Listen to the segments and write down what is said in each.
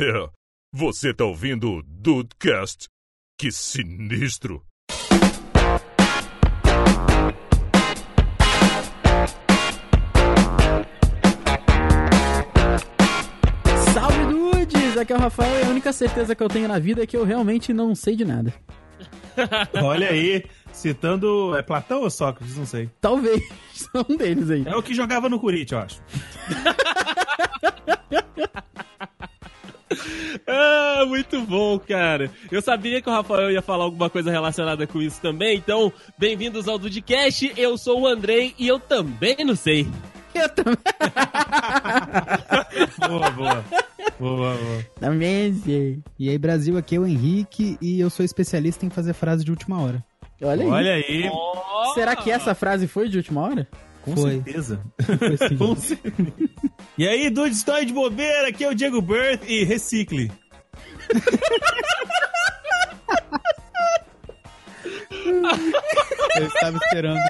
É, você tá ouvindo o Dudecast? Que sinistro! Salve dudes! Aqui é o Rafael e a única certeza que eu tenho na vida é que eu realmente não sei de nada. Olha aí, citando. É Platão ou Sócrates? Não sei. Talvez um deles aí. É o que jogava no Corinthians, eu acho. Ah, muito bom, cara. Eu sabia que o Rafael ia falar alguma coisa relacionada com isso também, então, bem-vindos ao Dudcast. Eu sou o Andrei e eu também não sei. Eu também, Boa, boa. Boa, boa. também sei. E aí, Brasil, aqui é o Henrique e eu sou especialista em fazer frase de última hora. Olha aí. Olha aí, Será que essa frase foi de última hora? Com Foi. certeza. Foi. Com certeza. E aí, Dude, estou de bobeira. Aqui é o Diego Birth e recicle. Eu estava esperando.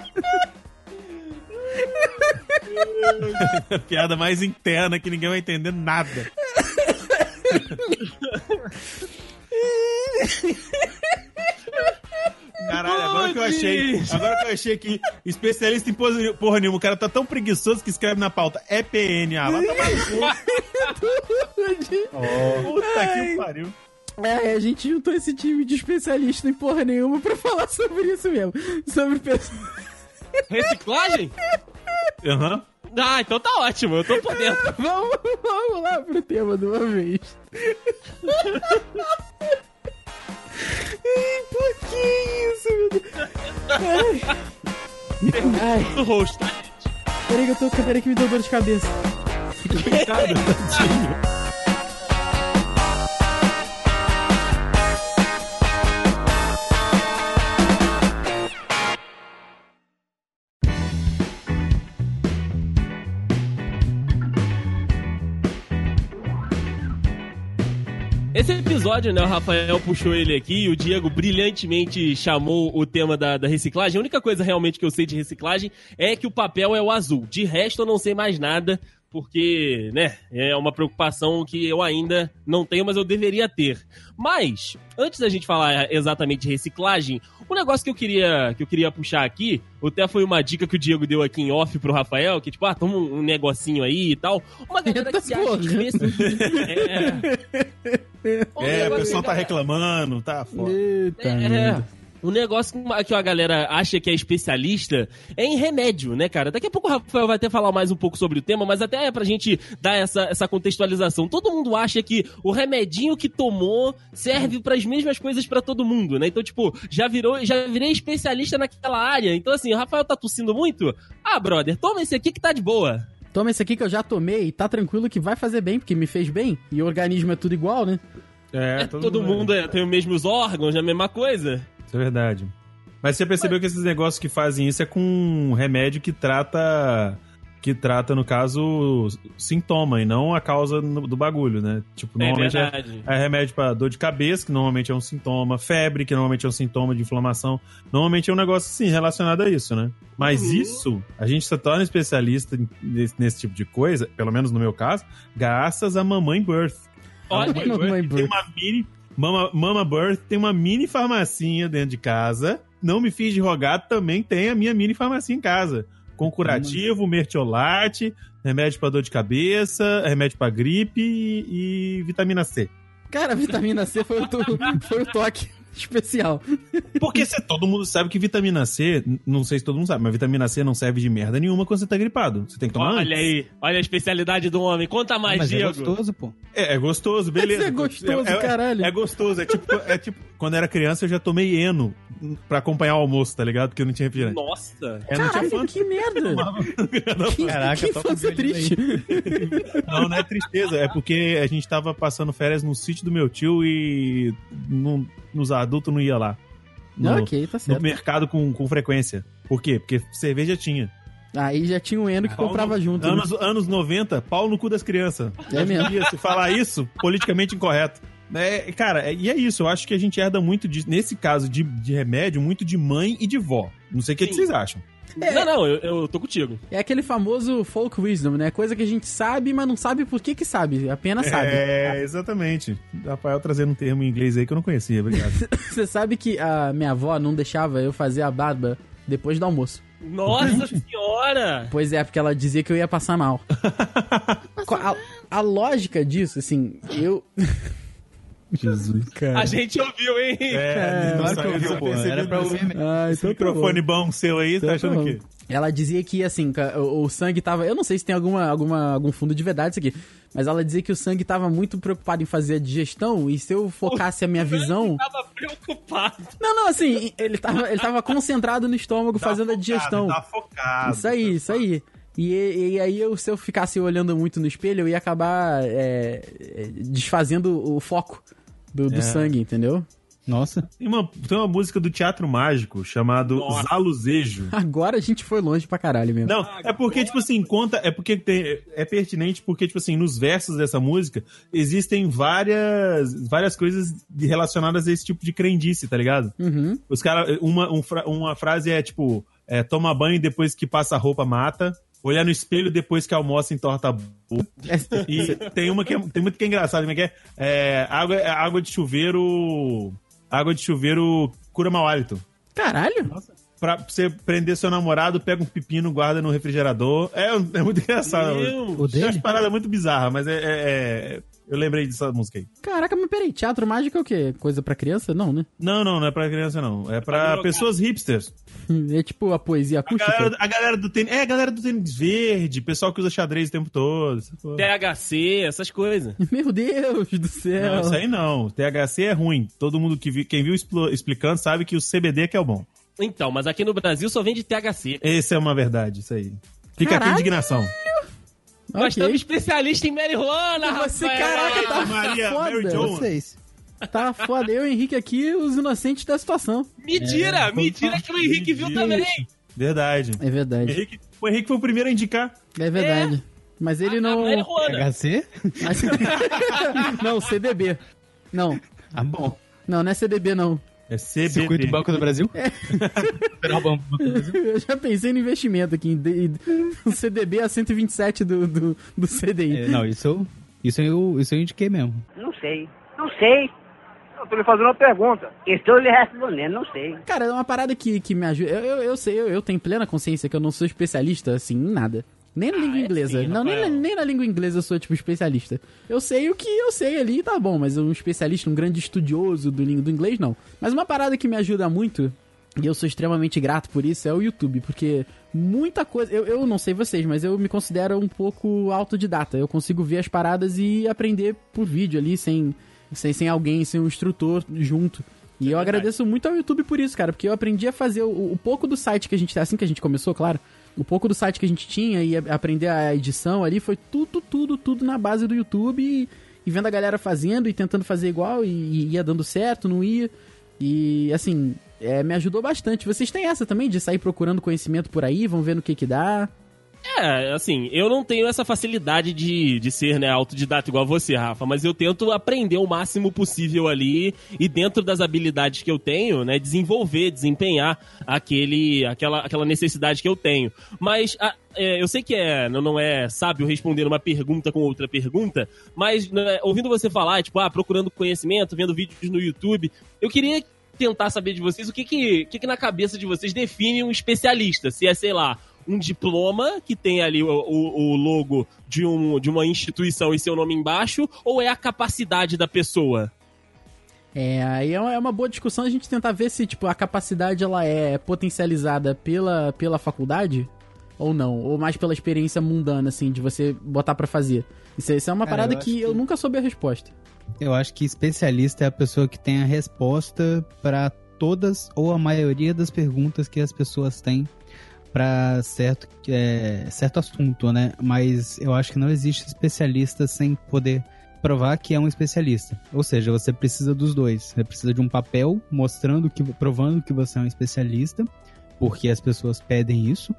Piada mais interna que ninguém vai entender nada. Caralho, agora que eu achei. Agora que eu achei que especialista em porra nenhuma, o cara tá tão preguiçoso que escreve na pauta é PNA. Vai tomar no cu. Puta que pariu. É, a gente juntou esse time de especialista em porra nenhuma pra falar sobre isso mesmo. Sobre pessoas. Reciclagem? Aham. Ah, então tá ótimo, eu tô por dentro. Vamos, vamos lá pro tema de uma vez. Ai, por que isso, meu Deus? Ai, ai rosto, peraí que eu tô. Peraí que me deu dor de cabeça. Coitado, tadinho. Esse episódio, né, o Rafael puxou ele aqui e o Diego brilhantemente chamou o tema da, da reciclagem. A única coisa realmente que eu sei de reciclagem é que o papel é o azul. De resto, eu não sei mais nada, porque, né, é uma preocupação que eu ainda não tenho, mas eu deveria ter. Mas, antes da gente falar exatamente de reciclagem, o negócio que eu queria, que eu queria puxar aqui, até foi uma dica que o Diego deu aqui em off pro Rafael, que tipo, ah, toma um, um negocinho aí e tal. Uma galera que se acha porra. especialista. É. Um É, o pessoal tá reclamando, tá foda. Eita, é, merda. Um negócio que- que a galera acha que é especialista é em remédio, né, cara? Daqui a pouco o Rafael vai até falar mais um pouco sobre o tema, mas até é pra gente dar essa, essa contextualização. Todo mundo acha que o remedinho que tomou serve para as mesmas coisas pra todo mundo, né? Então, tipo, já virou, já virei especialista naquela área. Então, assim, o Rafael tá tossindo muito? Ah, brother, toma esse aqui que tá de boa. Toma esse aqui que eu já tomei e tá tranquilo que vai fazer bem, porque me fez bem. E o organismo é tudo igual, né? É, É, todo, mundo é- tem os mesmos órgãos, é a mesma coisa. Isso é verdade. Mas você percebeu que esses negócios que fazem isso é com um remédio que trata. Que trata, no caso, sintoma e não a causa do bagulho, né? Tipo, normalmente é é, verdade. é remédio pra dor de cabeça, que normalmente é um sintoma, febre, que normalmente é um sintoma de inflamação. Normalmente é um negócio, assim, relacionado a isso, né? Mas Uhum. isso, a gente se torna especialista nesse, nesse tipo de coisa, pelo menos no meu caso, graças a Mamãe Birth. A Olha, Mamãe Mamãe Birth tem uma mini. Mama, Mama Birth tem uma mini farmacinha dentro de casa. Não me fiz de rogado, também tem a minha mini farmacia em casa. Com curativo, mertiolate, remédio pra dor de cabeça, remédio pra gripe e, e vitamina C. Cara, a vitamina C foi o, to- foi o toque especial. Porque se todo mundo sabe que vitamina C, não sei se todo mundo sabe, mas vitamina C não serve de merda nenhuma quando você tá gripado. Você tem que tomar Olha antes. aí, olha a especialidade do homem. Conta mais, Mas é Diego. gostoso, pô. É, é gostoso, beleza. Isso é gostoso, é, é- caralho. É gostoso, é tipo, é tipo, quando eu era criança eu já tomei eno pra acompanhar o almoço, tá ligado? Porque eu não tinha refrigerante. Nossa. É, não tinha Caralho, Fanta. que merda! Que, Caraca, que infância triste. Não, não é tristeza, é porque a gente tava passando férias no sítio do meu tio e não- nos adultos não ia lá. No, ok, tá no certo. mercado com, com frequência. Por quê? Porque cerveja tinha. Aí já tinha um Eno que Pau comprava no- junto. né? Anos, anos 90, pau no cu das crianças. É mesmo. Se falar isso, politicamente incorreto. É, cara, é- e é isso, eu acho que a gente herda muito disso, nesse caso de, de remédio, muito de mãe e de vó. Não sei o que, que vocês acham. Não, não, eu, eu tô contigo. É aquele famoso folk wisdom, né? Coisa que a gente sabe, mas não sabe por que que sabe. Apenas sabe. É, exatamente. Rafael trazendo um termo em inglês aí que eu não conhecia, obrigado. Você sabe que a minha avó não deixava eu fazer a barba depois do almoço. Nossa senhora! Pois é, porque ela dizia que eu ia passar mal. a, a lógica disso, assim, eu. Jesus, cara. A gente ouviu, hein? É, não Claro que eu saiu, ouvi, pô. Era pra ouvir mesmo. Ah, Esse microfone bom seu aí, tá achando o quê? Ela dizia que, assim, o, o sangue tava. Eu não sei se tem alguma, alguma, algum fundo de verdade isso aqui. Mas ela dizia que o sangue tava muito preocupado em fazer a digestão. E se eu focasse a minha visão. Tava preocupado. Não, não, assim, ele tava, ele tava concentrado no estômago fazendo a digestão. Tá focado. Isso aí, isso aí. E, e aí, eu, se eu ficasse olhando muito no espelho, eu ia acabar é, é, desfazendo o foco do, do É. sangue, entendeu? Nossa. Tem uma, tem uma música do Teatro Mágico chamado Nossa. Zaluzejo. Agora a gente foi longe pra caralho mesmo. Não, é porque, tipo assim, conta. É porque tem, é pertinente porque, tipo assim, nos versos dessa música existem várias, várias coisas de- relacionadas a esse tipo de crendice, tá ligado? Uhum. Os caras. Uma, um uma frase é tipo: é, toma banho depois que passa a roupa, mata. Olhar no espelho depois que almoça entorta a boca. E tem uma que é, tem muito que é engraçado, como é que é? É, água, é água de chuveiro. Água de chuveiro cura mau hálito. Caralho! Pra você prender seu namorado, pega um pepino, guarda no refrigerador. É, é muito engraçado. Meu. Tem umas dele? paradas muito bizarras, mas é, é- é- Eu lembrei dessa música aí. Caraca, mas peraí, teatro mágico é o quê? Coisa pra criança? Não, né? Não, não, não é pra criança, não. É pra pessoas hipsters. É tipo a poesia A acústica. galera, a galera do tênis. É, a galera do tênis verde, pessoal que usa xadrez o tempo todo. essa porra. THC, essas coisas. Meu Deus do céu. Não, isso aí não. THC é ruim. Todo mundo que vi, quem viu explo- explicando sabe que o CBD que é o bom. Então, mas aqui no Brasil só vende THC. Essa é uma verdade, isso aí. Fica aqui a Caralho! indignação. Nós Ok. estamos especialistas em marihuana, Você, Rafael. caraca, tá Maria, Mary foda. Jo. Vocês. Tá foda. Eu e o Henrique aqui, os inocentes da situação. Mentira, mentira que o Henrique viu também. Verdade. É verdade. Henrique, o Henrique foi o primeiro a indicar. É verdade. Mas ele A não. marihuana. HC? Mas- não, CDB. Não. Ah, bom. Não, não é CDB, não. É CBD. Circuito Banco do Brasil? Federal Banco do Brasil. Eu já pensei no investimento aqui. em O CDB a 127 do, do, do CDI. É, não, isso eu, isso, eu, isso eu indiquei mesmo. Não sei. Não sei. Eu tô lhe fazendo uma pergunta. Estou lhe respondendo, não sei. Cara, é uma parada que, que me ajuda. Eu, eu, eu sei, eu, eu tenho plena consciência que eu não sou especialista, assim, em nada. Nem na língua é inglesa. sim, não, nem nem na língua inglesa eu sou, tipo, especialista. Eu sei o que eu sei ali, tá bom, mas um especialista, um grande estudioso do, língua- do inglês, não. Mas uma parada que me ajuda muito, e eu sou extremamente grato por isso, é o YouTube, porque muita coisa. Eu, eu não sei vocês, mas eu me considero um pouco autodidata. Eu consigo ver as paradas e aprender por vídeo ali, sem, sem, sem alguém, sem um instrutor junto. E eu agradeço muito ao YouTube por isso, cara, porque eu aprendi a fazer o, o pouco do site que a gente assim que a gente começou, claro. O pouco do site que a gente tinha e aprender a edição ali foi tudo, tudo, tudo na base do YouTube e, e vendo a galera fazendo e tentando fazer igual e, e ia dando certo, não ia. E assim, é, me ajudou bastante. Vocês têm essa também de sair procurando conhecimento por aí, vão vendo o que que dá. É, assim, eu não tenho essa facilidade de, de ser, né, autodidata igual você, Rafa, mas eu tento aprender o máximo possível ali e dentro das habilidades que eu tenho, né, desenvolver, desempenhar aquele, aquela, aquela necessidade que eu tenho. Mas a- é, eu sei que é, não, não é sábio responder uma pergunta com outra pergunta, mas né, ouvindo você falar, tipo, ah, procurando conhecimento, vendo vídeos no YouTube, eu queria tentar saber de vocês o que que, que, que na cabeça de vocês define um especialista. Se é, sei lá, um diploma que tem ali o, o- o logo de, um, de uma instituição e seu nome embaixo, ou é a capacidade da pessoa? É, aí é uma, é uma boa discussão a gente tentar ver se, tipo, a capacidade ela é potencializada pela, pela faculdade ou não, ou mais pela experiência mundana, assim, de você botar pra fazer. Isso, isso é uma Cara, parada eu que, acho eu que- nunca soube a resposta. Eu acho que especialista é a pessoa que tem a resposta para todas ou a maioria das perguntas que as pessoas têm para certo, é, certo assunto, né? Mas eu acho que não existe especialista sem poder provar que é um especialista. Ou seja, você precisa dos dois. Você precisa de um papel mostrando que, provando que você é um especialista, porque as pessoas pedem isso.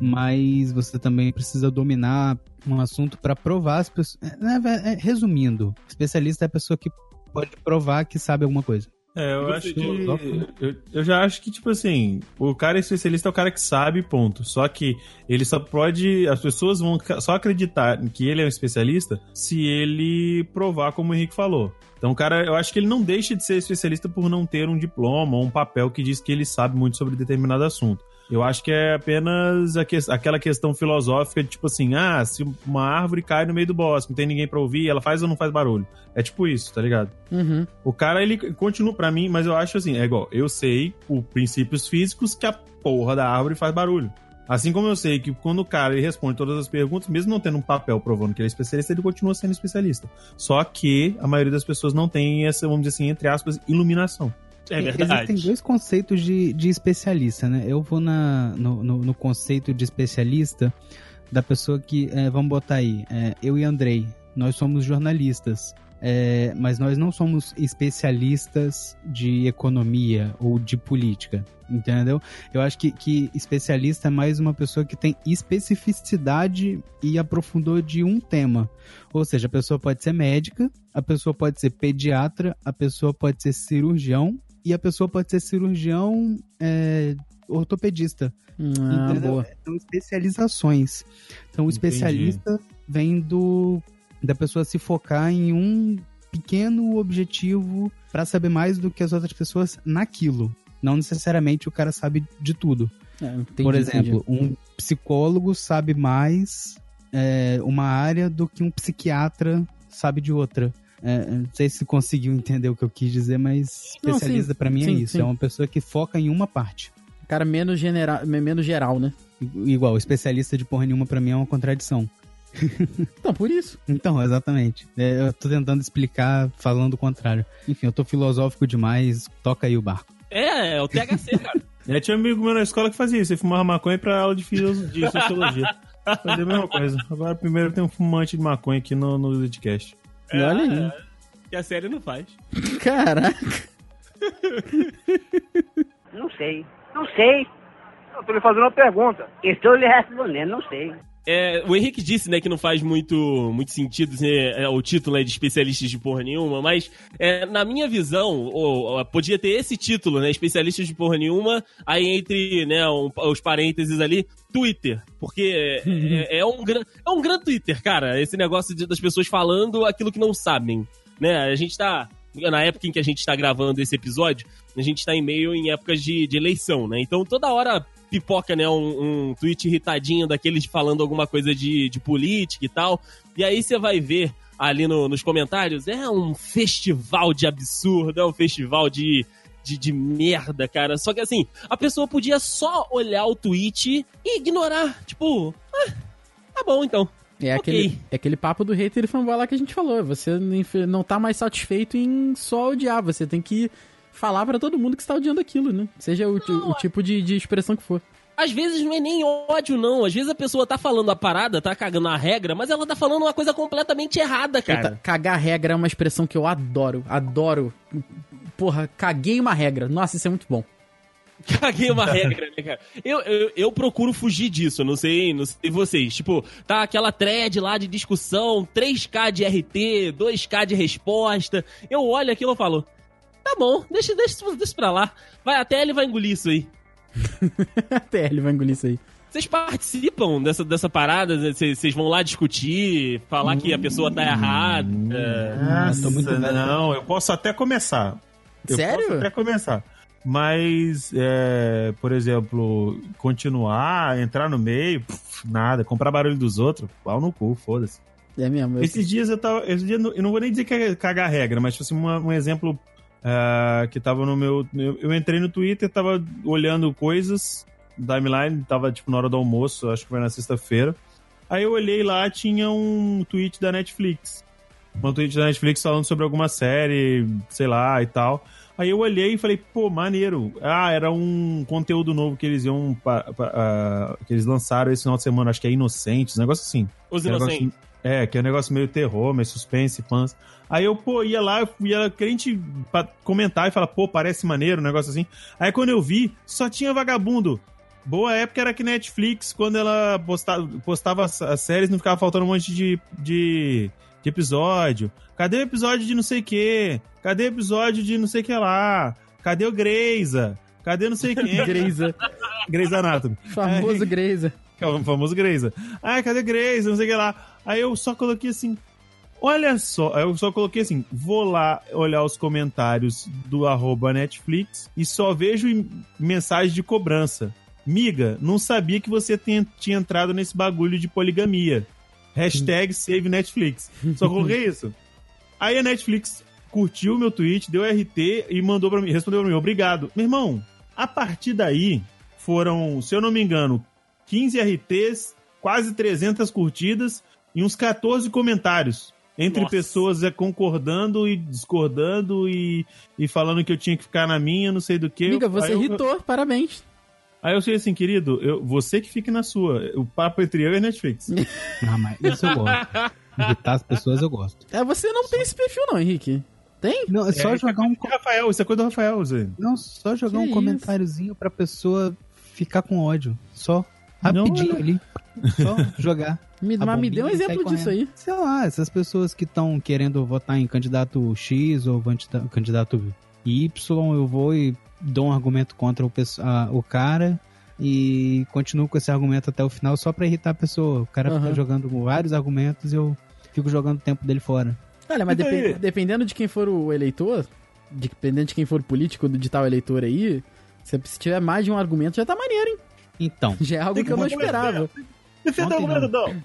Mas você também precisa dominar um assunto para provar as pessoas. é, é, resumindo, especialista é a pessoa que pode provar que sabe alguma coisa. É, eu acho que. Diogo? Eu, eu já acho que, tipo assim, o cara especialista é o cara que sabe, ponto. Só que ele só pode. As pessoas vão só acreditar que ele é um especialista se ele provar como o Henrique falou. Então, o cara, eu acho que ele não deixa de ser especialista por não ter um diploma ou um papel que diz que ele sabe muito sobre determinado assunto. Eu acho que é apenas que- aquela questão filosófica de tipo assim, ah, se uma árvore cai no meio do bosque, não tem ninguém pra ouvir, ela faz ou não faz barulho. É tipo isso, tá ligado? Uhum. O cara, ele continua pra mim, mas eu acho assim, é igual, eu sei por princípios físicos que a porra da árvore faz barulho. Assim como eu sei que quando o cara ele responde todas as perguntas, mesmo não tendo um papel provando que ele é especialista, ele continua sendo especialista. Só que a maioria das pessoas não tem essa, vamos dizer assim, entre aspas, iluminação. É verdade. Existem dois conceitos de, de especialista, né? Eu vou na, no, no, no conceito de especialista da pessoa que, é, vamos botar aí, é, eu e Andrei, nós somos jornalistas, é, mas nós não somos especialistas de economia ou de política, entendeu? Eu acho que, que especialista é mais uma pessoa que tem especificidade e aprofundou de um tema. Ou seja, a pessoa pode ser médica, a pessoa pode ser pediatra, a pessoa pode ser cirurgião e a pessoa pode ser cirurgião é, ortopedista. Ah, entendeu? boa. São especializações. Então, o Entendi. especialista vem do da pessoa se focar em um pequeno objetivo para saber mais do que as outras pessoas naquilo. Não necessariamente o cara sabe de tudo. É, entendi, Por entendi. exemplo, um psicólogo sabe mais é, uma área do que um psiquiatra sabe de outra. É, não sei se conseguiu entender o que eu quis dizer, mas especialista pra mim é sim, isso. sim. É uma pessoa que foca em uma parte. Cara menos, genera... menos geral, né? Igual, especialista de porra nenhuma pra mim é uma contradição. Então, por isso. Então, exatamente. É, eu tô tentando explicar falando o contrário. Enfim, eu tô filosófico demais. Toca aí o barco. É, é o THC, cara. É, tinha um amigo meu na escola que fazia isso, ele fumava maconha pra aula de, filos- de sociologia. Fazia a mesma coisa. Agora, primeiro tem um fumante de maconha aqui no, no podcast. E olha aí. Que a série não faz. Caraca. Não sei. Não sei. Eu tô lhe fazendo uma pergunta. Estou lhe respondendo, não sei. É, o Henrique disse, né, que não faz muito, muito sentido né, é, o título né, de especialistas de porra nenhuma, mas é, na minha visão, ou, podia ter esse título, né, especialistas de porra nenhuma, aí entre né, um- os parênteses ali, Twitter. Porque é, é um, gran, é um grande Twitter, cara, esse negócio de- das pessoas falando aquilo que não sabem. Né? A gente tá. Na época em que a gente tá gravando esse episódio, a gente tá em meio em épocas de, de eleição, né? Então toda hora pipoca, né, um, um tweet irritadinho daqueles falando alguma coisa de, de política e tal. E aí você vai ver ali no- nos comentários, é um festival de absurdo, é um festival de, de, de merda, cara. Só que assim, a pessoa podia só olhar o tweet e ignorar. Tipo, ah, tá bom então. É Ok. aquele, é aquele papo do hater e fanboy lá que a gente falou. Você não- tá mais satisfeito em só odiar. Você tem que falar pra todo mundo que está odiando aquilo, né? Seja o, o tipo de, de expressão que for. Às vezes não é nem ódio, não. Às vezes a pessoa tá falando a parada, tá cagando a regra, mas ela tá falando uma coisa completamente errada, cara. cagar regra é uma expressão que eu adoro. Adoro. Porra, caguei uma regra. Nossa, isso é muito bom. Caguei uma regra, né, cara? Eu, eu, eu procuro fugir disso, eu não sei, não sei vocês. Tipo, tá aquela thread lá de discussão, 3K de RT, 2K de resposta. Eu olho aquilo e falo, tá bom, deixa, deixa, isso- deixa pra lá. Vai, até ele vai engolir isso aí. Até ele vai engolir isso aí. Vocês participam dessa, dessa parada? Vocês vocês vão lá discutir, falar que a pessoa tá errada? Nossa, tô muito não, eu posso até começar. Eu Sério? posso até começar. Mas, é, por exemplo, continuar, entrar no meio, pff, nada. Comprar barulho dos outros, pau no cu, foda-se. É mesmo. eu- Esses dias eu tava. Esses dias, eu não vou nem dizer que é cagar regra, mas tipo assim, uma- um exemplo ah, que tava no meu. Eu, eu entrei no Twitter, tava olhando coisas, timeline, tava tipo na hora do almoço, acho que foi na sexta-feira. Aí eu olhei lá, tinha um tweet da Netflix. Um tweet da Netflix falando sobre alguma série, sei lá, e tal. Aí eu olhei e falei, pô, maneiro. Ah, era um conteúdo novo que eles iam. pa- pa- ah, que eles lançaram esse final de semana, acho que é Inocentes, um negócio assim. Os é inocentes. É, que é um negócio meio terror, meio suspense, fãs. Aí eu, pô, ia lá, ia crente pra comentar e falar, pô, parece maneiro, um negócio assim. Aí quando eu vi, só tinha vagabundo. Boa época era que Netflix, quando ela postava, postava as, as séries, não ficava faltando um monte de, de de episódio. Cadê o episódio de não sei o quê? Cadê o episódio de não sei o que lá? Cadê o Greisa? Cadê não sei quem? Greisa. Grey's Anatomy. Famoso Aí- Greisa. é o famoso Greisa. Ah, cadê Greisa? Não sei o que lá. Aí eu só coloquei assim. Olha só, eu só coloquei assim, vou lá olhar os comentários do arroba Netflix e só vejo em- mensagem de cobrança. Miga, não sabia que você tinha entrado nesse bagulho de poligamia. Hashtag save Netflix. Só coloquei isso. Aí a Netflix curtiu meu tweet, deu RT e mandou para mim, respondeu pra mim, obrigado. Meu irmão, a partir daí foram, se eu não me engano, 15 RTs, quase 300 curtidas e uns 14 comentários. Entre Nossa. pessoas é, concordando e discordando e, e falando que eu tinha que ficar na minha, não sei do que. Amiga, Eu- você eu- irritou, parabéns. Aí eu sei assim, querido, eu, você que fique na sua. O papo entre eu e a Netflix. Ah, mas isso eu gosto. Irritar as pessoas eu gosto. É, você não tem esse perfil não, Henrique. Tem? Não, é só É, jogar um. co- Rafael, isso é coisa do Rafael, Zé. Não, só jogar Que um isso? comentáriozinho pra pessoa ficar com ódio. Só. Rapidinho Não, ali. Só jogar. Me, mas me dê um exemplo disso aí. Sei lá, essas pessoas que estão querendo votar em candidato X ou candidato Y, eu vou e dou um argumento contra o, a- o cara e continuo com esse argumento até o final só pra irritar a pessoa. O cara Aham. fica jogando vários argumentos e eu fico jogando o tempo dele fora. Olha, mas dependendo de quem for o eleitor, de- dependendo de quem for o político de tal eleitor aí, se se tiver mais de um argumento, já tá maneiro, hein? Então, Já é algo Tem que eu não que- esperava. Defenda Ontem o não.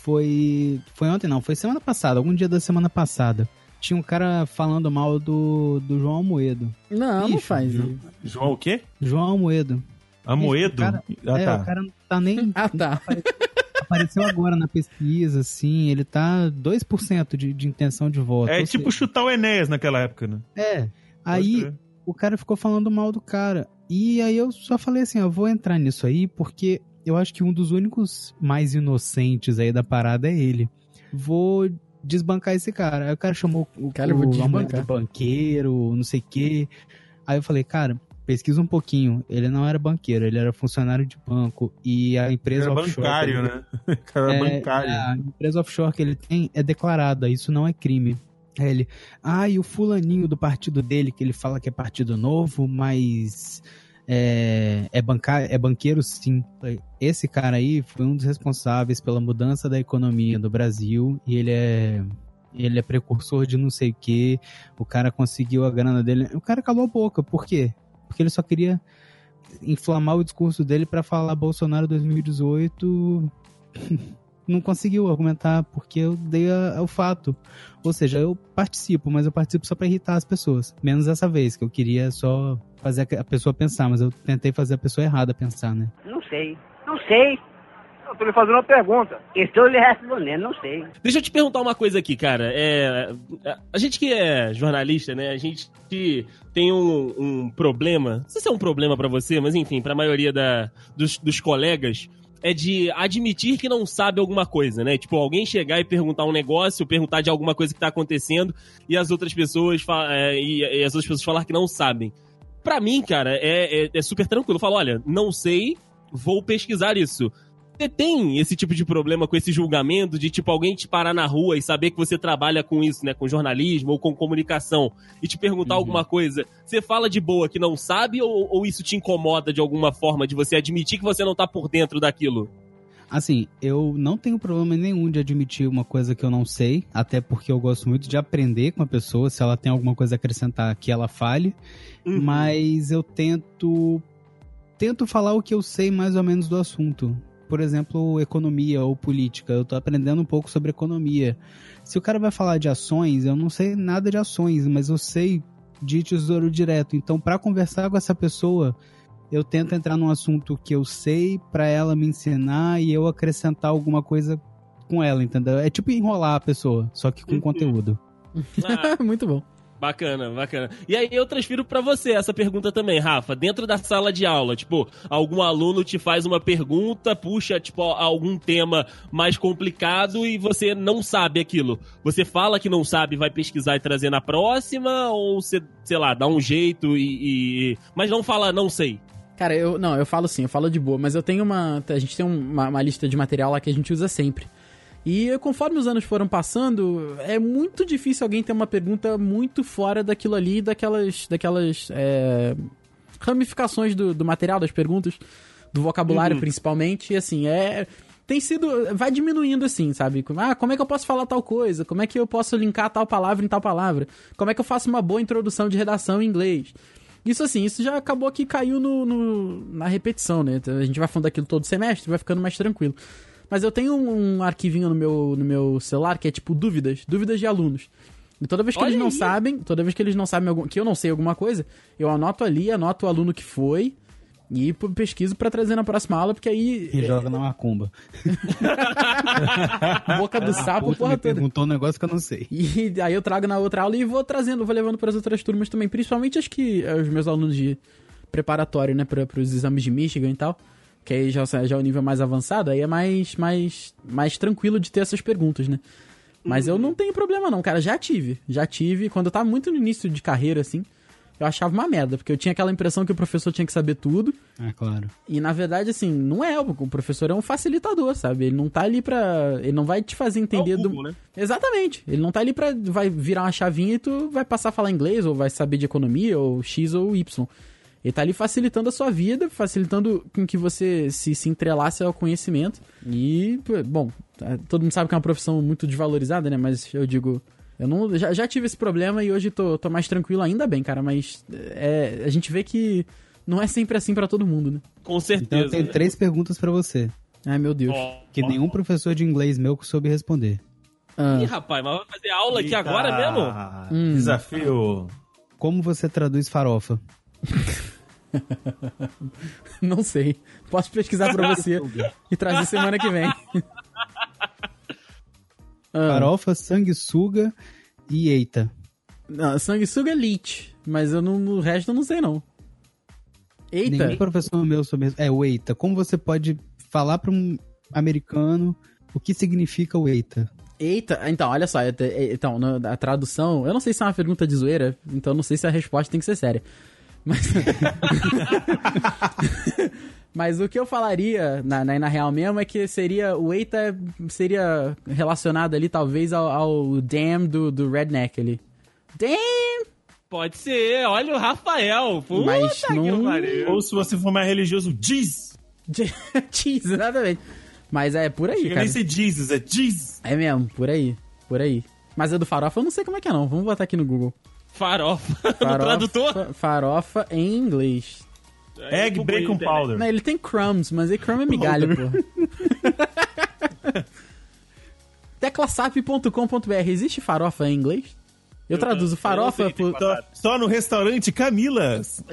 Foi. Foi ontem não, foi semana passada, algum dia da semana passada. Tinha um cara falando mal do, do João Almoedo. Não, não Bicho, faz Ju- isso. João o quê? João Almoedo. Amoedo? Cara- ah, é, tá. o cara não tá nem. Ah, tá. apareceu agora na pesquisa, assim, ele tá 2% de, de intenção de voto. É tipo chutar o Enéas naquela época, né? seja, É. Aí o cara ficou falando mal do cara. E aí eu só falei assim, ó, vou entrar nisso aí, porque eu acho que um dos únicos mais inocentes aí da parada é ele. Vou desbancar esse cara. Aí o cara chamou o Cara, o de banqueiro, não sei o quê. Aí eu falei, cara, pesquisa um pouquinho. Ele não era banqueiro, ele era funcionário de banco. E a empresa Era offshore bancário, que ele- né? O cara era é, bancário. A empresa offshore que ele tem é declarada, isso não é crime. Aí ele, ah, e o fulaninho do partido dele, que ele fala que é partido novo, mas é, é, banca, é banqueiro sim. Esse cara aí foi um dos responsáveis pela mudança da economia do Brasil e ele é ele é precursor de não sei o que. O cara conseguiu a grana dele. O cara calou a boca. Por quê? Porque ele só queria inflamar o discurso dele pra falar Bolsonaro 2018 não conseguiu argumentar porque eu dei a- o fato. Ou seja, eu participo, mas eu participo só pra irritar as pessoas. Menos essa vez, que eu queria só fazer a pessoa pensar, mas eu tentei fazer a pessoa errada pensar, né? Não sei. Não sei. Eu tô lhe fazendo uma pergunta. Estou lhe respondendo, não sei. Deixa eu te perguntar uma coisa aqui, cara. É, a gente que é jornalista, né? A gente tem um, um problema. Não sei se é um problema pra você, mas enfim, pra maioria da, dos, dos colegas, é de admitir que não sabe alguma coisa, né? Tipo, alguém chegar e perguntar um negócio, perguntar de alguma coisa que tá acontecendo e as outras pessoas, fa- é, e, e as outras pessoas falar que não sabem. Pra mim, cara, é, é, é super tranquilo. Eu falo, olha, não sei, vou pesquisar isso. Você tem esse tipo de problema com esse julgamento de, tipo, alguém te parar na rua e saber que você trabalha com isso, né? Com jornalismo ou com comunicação e te perguntar Uhum. alguma coisa. Você fala de boa que não sabe ou, ou isso te incomoda de alguma forma de você admitir que você não tá por dentro daquilo? Assim, eu não tenho problema nenhum de admitir uma coisa que eu não sei, até porque eu gosto muito de aprender com a pessoa, se ela tem alguma coisa a acrescentar, que ela fale, Uhum. mas eu tento tento falar o que eu sei mais ou menos do assunto. Por exemplo, economia ou política. Eu tô aprendendo um pouco sobre economia. Se o cara vai falar de ações, eu não sei nada de ações, mas eu sei de tesouro direto. Então, para conversar com essa pessoa, eu tento entrar num assunto que eu sei para ela me ensinar e eu acrescentar alguma coisa com ela, entendeu? É tipo enrolar a pessoa, só que com Uhum. conteúdo. Ah, Muito bom. Bacana, bacana. E aí eu transfiro pra você essa pergunta também, Rafa. Dentro da sala de aula, tipo, algum aluno te faz uma pergunta, puxa, tipo, algum tema mais complicado e você não sabe aquilo. Você fala que não sabe, vai pesquisar e trazer na próxima, ou você, sei lá, dá um jeito e. e- Mas não fala, não sei. Cara, eu não, eu falo sim, eu falo de boa, mas eu tenho uma. A gente tem uma, uma lista de material lá que a gente usa sempre. E conforme os anos foram passando, é muito difícil alguém ter uma pergunta muito fora daquilo ali, daquelas, daquelas é, ramificações do, do material, das perguntas, do vocabulário Uhum. principalmente. E assim, é. Tem sido. Vai diminuindo assim, sabe? Ah, como é que eu posso falar tal coisa? Como é que eu posso linkar tal palavra em tal palavra? Como é que eu faço uma boa introdução de redação em inglês? Isso assim, isso já acabou que caiu no, no- na repetição, né? A gente vai falando daquilo todo semestre, vai ficando mais tranquilo. Mas eu tenho um, um arquivinho no meu, no meu celular que é tipo dúvidas, dúvidas de alunos. E toda vez que Olha eles não aí. sabem, toda vez que eles não sabem algum, que eu não sei alguma coisa, eu anoto ali, anoto o aluno que foi e pesquiso pra trazer na próxima aula, porque aí E joga na macumba. boca do sapo, porra me toda. perguntou um negócio que eu não sei. E aí eu trago na outra aula e vou trazendo, vou levando para as outras turmas também, principalmente as que eh, os meus alunos de preparatório, né, para os exames de Michigan e tal, que aí já já é o nível mais avançado, aí é mais mais mais tranquilo de ter essas perguntas, né? Mas eu não tenho problema não, cara, já tive, já tive quando eu tava muito no início de carreira assim, eu achava uma merda, porque eu tinha aquela impressão que o professor tinha que saber tudo. Ah, claro. E na verdade, assim, não é. O professor é um facilitador, sabe? Ele não tá ali pra. Ele não vai te fazer entender É o do. Google, né? Exatamente. Ele não tá ali pra. Vai virar uma chavinha e tu vai passar a falar inglês, ou vai saber de economia, ou X ou Y. Ele tá ali facilitando a sua vida, facilitando com que você se, se entrelace ao conhecimento. E, bom, tá- todo mundo sabe que é uma profissão muito desvalorizada, né? Mas eu digo. Eu não, já, já tive esse problema e hoje tô, tô mais tranquilo, ainda bem, cara. Mas é, a gente vê que não é sempre assim pra todo mundo, né? Com Então certeza. eu tenho três perguntas pra você. Ai, meu Deus. Ó, Que ó. nenhum professor de inglês meu soube responder. Ah, Ih, rapaz, mas vai fazer aula aqui agora mesmo? Hum. Desafio. Como você traduz farofa? não sei. Posso pesquisar pra você e trazer semana que vem. Ah, Farofa, sanguessuga e eita. não, sanguessuga é leech, mas eu não, o resto eu não sei não. Eita, Nenhum professor meu responder. É, o eita. Como você pode falar pra um americano o que significa o eita? eita. Então, olha só. Então, na- a tradução... Eu não sei se é uma pergunta de zoeira, então não sei se a resposta tem que ser séria. Mas... Mas o que eu falaria, na, na, na real mesmo, é que seria... O eita seria relacionado ali, talvez, ao, ao damn do, do redneck ali. Damn! Pode ser, olha o Rafael. Puta Mas que não- pariu. Ou se você for mais religioso, diz. Cheese, exatamente. Mas é por aí, Chega cara. nem ser Jesus, é diz. É mesmo, por aí. Por aí. Mas a do farofa eu não sei como é que é, não. Vamos botar aqui no Google. Farofa. no Farofa, tradutor? farofa em inglês. Egg Google Bacon internet. Powder. Não, ele tem crumbs, mas aí crumb é migalha, pô. Teclasap.com.br. Existe farofa em inglês? Eu Eu- traduzo eu farofa sei por... Só, só no restaurante Camilas.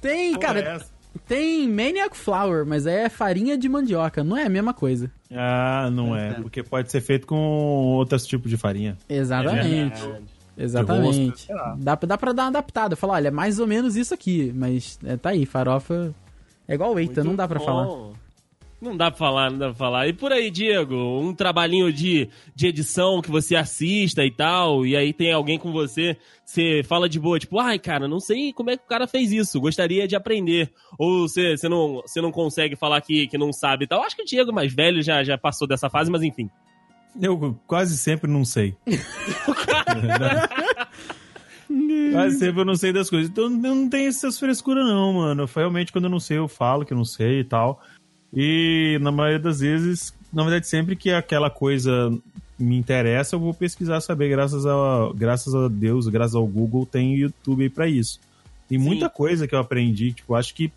Tem, Porra, cara, é essa? tem Maniac Flour, mas é farinha de mandioca. Não é a mesma coisa. Ah, não é. Porque pode ser feito com outros tipos de farinha. Exatamente. Verdade. Exatamente. rosto. Dá, pra- dá pra dar uma adaptada. Falar, olha, é mais ou menos isso aqui. Mas é, tá aí, farofa é igual o eita, não dá pra bom. falar. Não dá pra falar, não dá pra falar. E por aí, Diego, um trabalhinho de, de edição que você assista e tal, e aí tem alguém com você, você fala de boa, tipo, ai, cara, não sei como é que o cara fez isso, gostaria de aprender. Ou você, você, não, você não consegue falar que, que não sabe e tal. Acho que o Diego mais velho já, já passou dessa fase, mas enfim. Eu quase sempre não sei. quase sempre eu não sei das coisas. Então eu não tenho essas frescuras, não, mano. Realmente, quando eu não sei, eu falo que eu não sei e tal. E na maioria das vezes, na verdade, sempre que aquela coisa me interessa, eu vou pesquisar saber. Graças a, graças a Deus, graças ao Google, tem YouTube aí pra isso. Tem muita coisa que eu aprendi. Tipo, acho que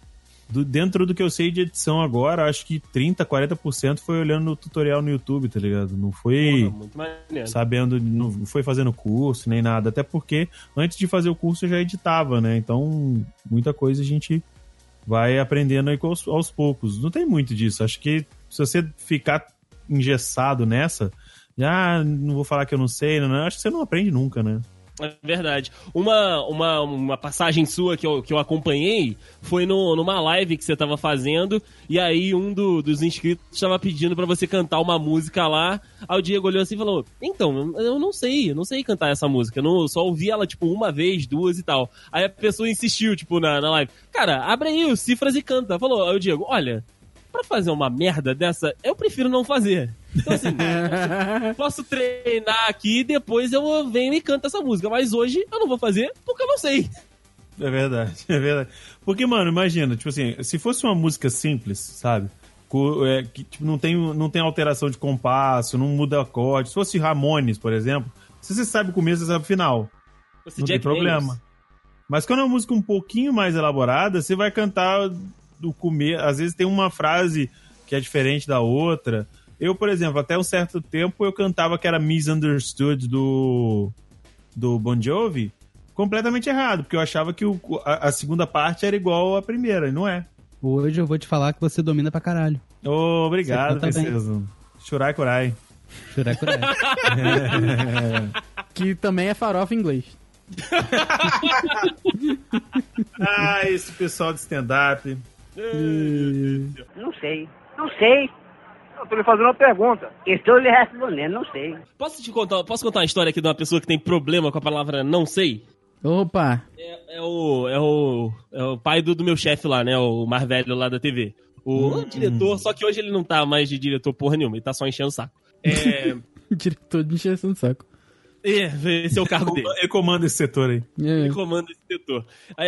do- dentro do que eu sei de edição agora, acho que 30, 40% foi olhando no tutorial no YouTube, tá ligado? Não foi Porra, sabendo, não foi fazendo curso nem nada. Até porque antes de fazer o curso eu já editava, né? Então, muita coisa a gente vai aprendendo aí aos, aos poucos. Não tem muito disso. Acho que se você ficar engessado nessa, já não vou falar que eu não sei, não, acho que você não aprende nunca, né? É verdade. Uma, uma, uma passagem sua que eu, que eu acompanhei foi no, numa live que você tava fazendo, e aí um do- dos inscritos estava pedindo pra você cantar uma música lá. Aí o Diego olhou assim e falou: Então, eu não sei, eu não sei cantar essa música. Não, só ouvi ela, tipo, uma vez, duas e tal. Aí a pessoa insistiu, tipo, na, na live: Cara, abre aí os cifras e canta. Falou, aí o Diego, olha. pra fazer uma merda dessa, eu prefiro não fazer. Então, assim, posso treinar aqui e depois eu venho e canto essa música. Mas hoje eu não vou fazer porque eu não sei. É verdade, é verdade. Porque, mano, imagina, tipo assim, se fosse uma música simples, sabe? É, que tipo, não, tem, não tem alteração de compasso, não muda acorde. Se fosse Ramones, por exemplo, se você sabe o começo, você sabe o final. Esse não Jack tem problema. Daniels. Mas quando é uma música um pouquinho mais elaborada, você vai cantar do começo. Às vezes tem uma frase que é diferente da outra. Eu, por exemplo, até um certo tempo eu cantava que era Misunderstood do, do Bon Jovi completamente errado, porque eu achava que o- a, a segunda parte era igual à primeira, e não é. Hoje eu vou te falar que você domina pra caralho. Ô, obrigado, princesa. Churai Kurai. Churai, curai. Que também é farofa em inglês. Ah, esse pessoal de stand-up. Não sei. Não sei. Eu tô lhe fazendo uma pergunta. Estou lhe respondendo, não sei. Posso te contar, posso contar uma história aqui de uma pessoa que tem problema com a palavra não sei? Opa, É, é o, é, o, é o pai do, do meu chefe lá, né? O mais velho lá da TV. O diretor, só que hoje ele não tá mais de diretor porra nenhuma, ele tá só enchendo o saco. É, diretor de encheção de saco. é, esse é o cargo dele. Ele comanda esse setor aí. É. Ele comanda esse setor.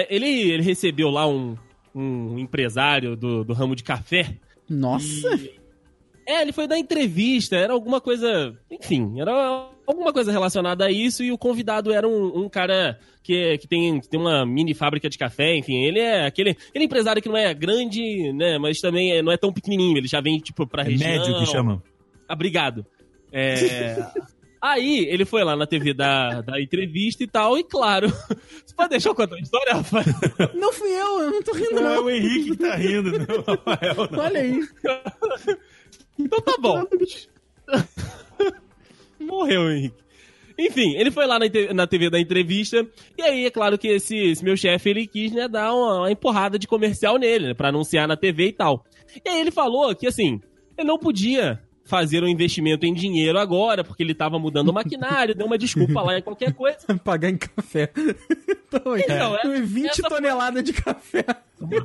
Ele, ele recebeu lá um, um empresário do, do ramo de café. Nossa, É, ele foi dar entrevista, era alguma coisa. Enfim, era alguma coisa relacionada a isso, e o convidado era um, um cara que, que, tem, que tem uma mini fábrica de café, enfim, ele é aquele. Ele é empresário que não é grande, né? Mas também é- não é tão pequenininho, ele já vem, tipo, pra É região. médio que chama. Ah, obrigado. É. Aí, ele foi lá na TV da, da entrevista e tal, e claro. Você pode deixar eu contar a história, Rafael? não fui eu, eu não tô rindo Não é não. o Henrique que tá rindo, não, Rafael, não. Olha aí. Então tá bom. Morreu, Henrique. Enfim, ele foi lá na, na TV da entrevista, e aí é claro que esse, esse meu chefe, ele quis, né, dar uma, uma empurrada de comercial nele, né, pra anunciar na TV e tal. E aí ele falou que, assim, ele não podia fazer um investimento em dinheiro agora, porque ele tava mudando o maquinário, deu uma desculpa lá em qualquer coisa. Pagar em café. Então, é, Então, é- 20 essa foi- toneladas de café.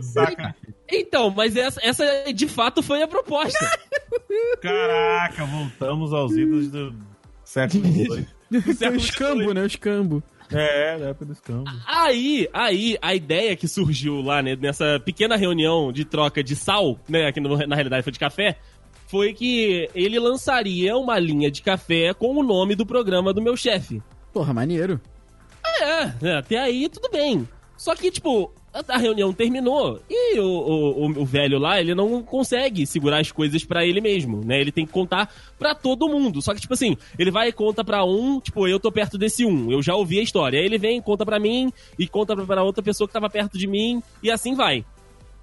Saca. Então, mas essa, essa de fato foi a proposta. Caraca, voltamos aos idos do século XVIII. É o escambo, né? O escambo. É, da época dos campos. Aí, aí, a ideia que surgiu lá, né, nessa pequena reunião de troca de sal, né, que no- na realidade foi de café, foi que ele lançaria uma linha de café com o nome do programa do meu chefe. Porra, maneiro. É, é, até aí tudo bem. Só que, tipo, a, a reunião terminou e o, o, o- velho lá, ele não consegue segurar as coisas pra ele mesmo, né? Ele tem que contar pra todo mundo. Só que, tipo assim, ele vai e conta pra um, tipo, eu tô perto desse um, eu já ouvi a história. Aí ele vem, conta pra mim e conta pra outra pessoa que tava perto de mim e assim vai.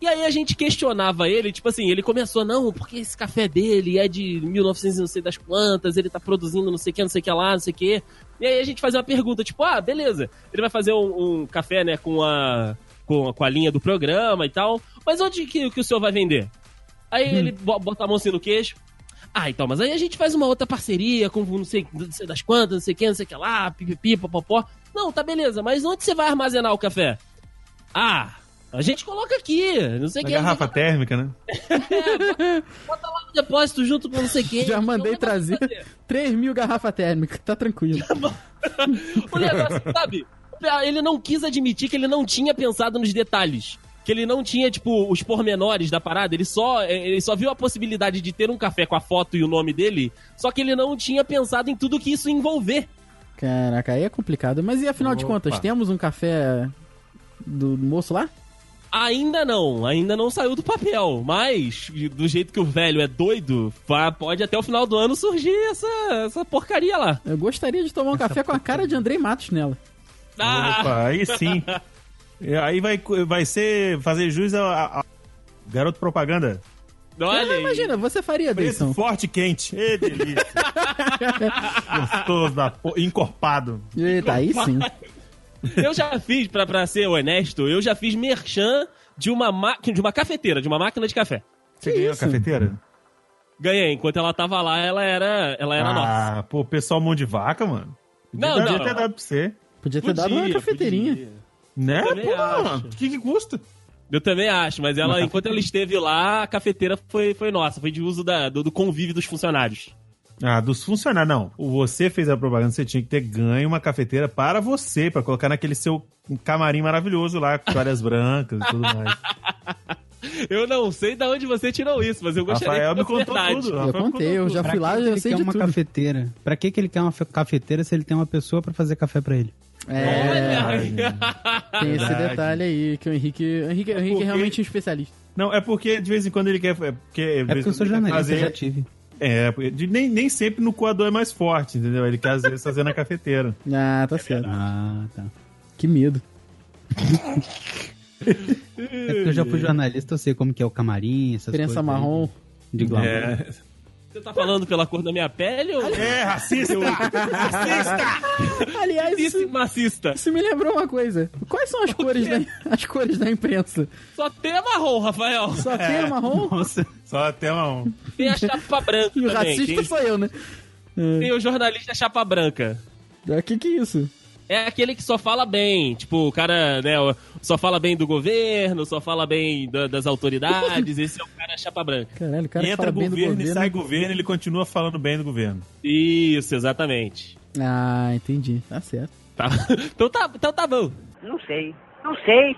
E aí a gente questionava ele, tipo assim, ele começou, não, porque esse café dele é de 1900 e não sei das quantas, ele tá produzindo não sei o que, não sei o que lá, não sei o que. E aí a gente fazia uma pergunta, tipo, ah, beleza, ele vai fazer um, um café, né, com a, com a, com a linha do programa e tal, mas onde que, que o senhor vai vender? Aí ele bo- bota a mão assim no queixo, ah, então, mas aí a gente faz uma outra parceria com não sei, não sei das quantas, não sei o que, não sei o que lá, pipipi, popopó. Não, tá beleza, mas onde você vai armazenar o café? Ah, a gente coloca aqui, não sei o que. garrafa térmica, né? Bota lá no depósito junto com não sei quem. Já mandei trazer 3 mil garrafas térmicas, tá tranquilo. O negócio, sabe? Ele não quis admitir que ele não tinha pensado nos detalhes. Que ele não tinha, tipo, os pormenores da parada. Ele só, ele só viu a possibilidade de ter um café com a foto e o nome dele. Só que ele não tinha pensado em tudo que isso ia envolver. Caraca, aí é complicado. Mas e afinal de Opa. contas, temos um café do moço lá? Ainda não, ainda não saiu do papel. Mas, do jeito que o velho é doido, pode até o final do ano surgir essa, essa porcaria lá. Eu gostaria de tomar um café com a cara de Andrei Matos nela. Ah, Opa, aí sim. E aí vai, vai ser fazer jus a, garoto propaganda. olha Ah, imagina, você faria, Preço Deison. forte e quente. Ê, delícia. Gostoso da porra. Encorpado. Eita, aí sim. Eu já fiz, pra, pra ser honesto, eu já fiz merchan de uma máquina, de uma cafeteira, de uma máquina de café. Você Que ganhou a isso? cafeteira? Ganhei, enquanto ela tava lá, ela era, ela era nossa. ah, pô, pessoal mão de vaca, mano. Podia Não, dar- não, ter não. dado pra você. Podia ter dado uma Podia, cafeteirinha. podia. Né? Pô, o que que custa? Eu também acho, mas ela, enquanto ela esteve lá, a cafeteira foi, foi nossa, foi de uso da, do, do convívio dos funcionários. Ah, dos funcionários. Não, você fez a propaganda, você tinha que ter ganho uma cafeteira para você, para colocar naquele seu camarim maravilhoso lá, com toalhas brancas e tudo mais. Eu não sei de onde você tirou isso, mas eu gostaria Rafael que me contou verdade. tudo. Eu Rafael me contei, eu já Pra fui lá, ele sei quer de uma tudo. cafeteira? Pra que, que ele quer uma fe- cafeteira se ele tem uma pessoa pra fazer café pra ele? É, Olha. tem esse Verdade. detalhe aí, que o Henrique, o Henrique, o Henrique é realmente um especialista. Não, é porque de vez em quando ele quer. É porque, É porque eu sou jornalista, eu já tive. É, nem, nem sempre no coador é mais forte, entendeu? Ele quer às vezes fazer na cafeteira. Ah, tá certo. Ah, tá. Que medo. É porque eu já fui jornalista, eu sei como que é o camarim, essas Prensa coisas. aí marrom. De glamour. É, Você tá falando pela cor da minha pele ou... é racista! racista! Aliás, Disse isso, macista. isso me lembrou uma coisa. Quais são as cores da, as cores da imprensa? Só tem a marrom, Rafael. Só tem o marrom Nossa, Só até uma. Tem a chapa branca e o também. racista Tem, sou eu, né? tem o jornalista chapa branca. O que que é isso? É aquele que só fala bem. Tipo, o cara, né, só fala bem do governo, só fala bem da- das autoridades. Esse é o cara chapa branca. Caralho, o cara Entra fala bem do governo, e governo. sai governo, ele continua falando bem do governo. Isso, exatamente. Ah, entendi. Tá certo. Tá. Então, tá, então tá bom. Não sei. Não sei.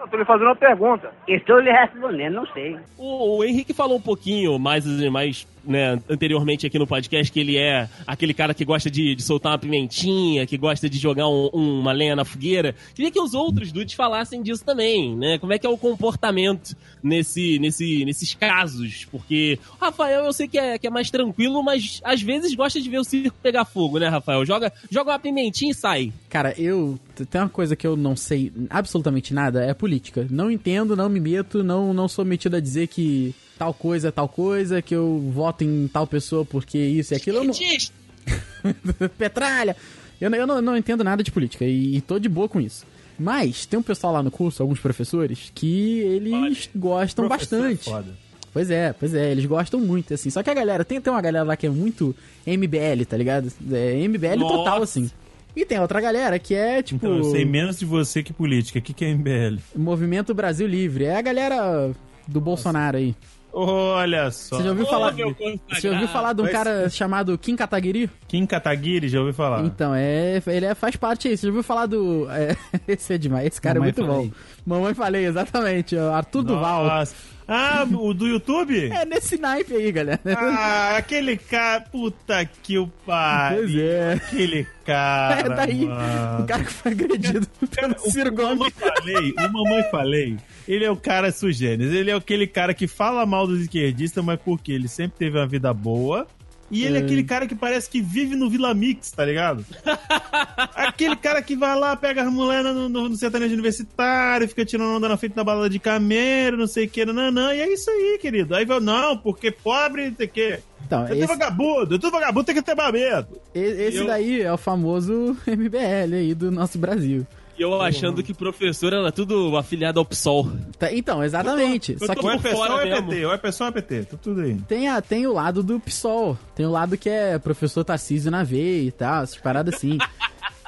Eu tô lhe fazendo uma pergunta. Estou lhe respondendo, não sei. O, o Henrique falou um pouquinho mais, mais né, anteriormente aqui no podcast que ele é aquele cara que gosta de, de soltar uma pimentinha, que gosta de jogar um- um- uma lenha na fogueira. Queria que os outros dudes falassem disso também, né? Como é que é o comportamento nesse, nesse, nesses casos? Porque o Rafael eu sei que é, que é mais tranquilo, mas às vezes gosta de ver o circo pegar fogo, né, Rafael? Joga, joga uma pimentinha e sai. Cara, eu. Tem uma coisa que eu não sei absolutamente nada, é política. Não entendo, não me meto, não, não sou metido a dizer que tal coisa é tal coisa, que eu voto em tal pessoa porque isso e aquilo. Eu não... Petralha! Eu, não- eu não, não entendo nada de política e, e tô de boa com isso. Mas tem um pessoal lá no curso, alguns professores, que eles gostam Professor é bastante. foda. Pois é, pois é, eles gostam muito, assim. Só que a galera, tem, tem uma galera lá que é muito MBL, tá ligado? É MBL Nossa. total, assim. E tem outra galera que é, tipo, Então, eu sei menos de você que política. O que, que é MBL? Movimento Brasil Livre. É a galera do Bolsonaro aí. Olha só. Você já ouviu falar... meu Você já ouviu falar de um Vai cara chamado Kim Kataguiri? Kim Kataguiri, já ouviu falar? Então, é, ele é, faz parte aí. Você já ouviu falar do... é, esse é demais, esse cara Mamãe é muito Falei. bom. Mamãe Falei, exatamente. Arthur Duval. Nossa. Ah, o do YouTube? É nesse naipe aí, galera. Ah, aquele cara. Puta que o pariu. Pois é. Aquele cara. É daí, mano. o cara que foi agredido pelo O, Ciro o Gomes. Mamãe Falei, o Mamãe Falei, ele é o cara sugênis. Ele é aquele cara que fala mal dos esquerdistas, mas porque ele sempre teve uma vida boa. E ele é, É. aquele cara que parece que vive no Vila Mix, tá ligado? aquele cara que vai lá, pega as mulheres no, no, no sertanejo universitário, fica tirando onda na frente da balada de camelo, não sei o que, não, não, e é isso aí, querido. Aí vai, não, porque pobre, não sei o que. Então, É tudo esse, vagabundo, é tudo vagabundo, tem que ter medo. e- esse eu- daí é o famoso MBL aí do nosso Brasil. E eu achando que professor era tudo afiliado ao PSOL. Tá, então, exatamente. eu Só tô que Ou é por pessoal fora ou é mesmo. PT, ou é pessoal ou é PT, tá tudo aí. tem, a, tem o lado do PSOL. Tem o lado que é professor Tarcísio na veia e tal, essas paradas assim.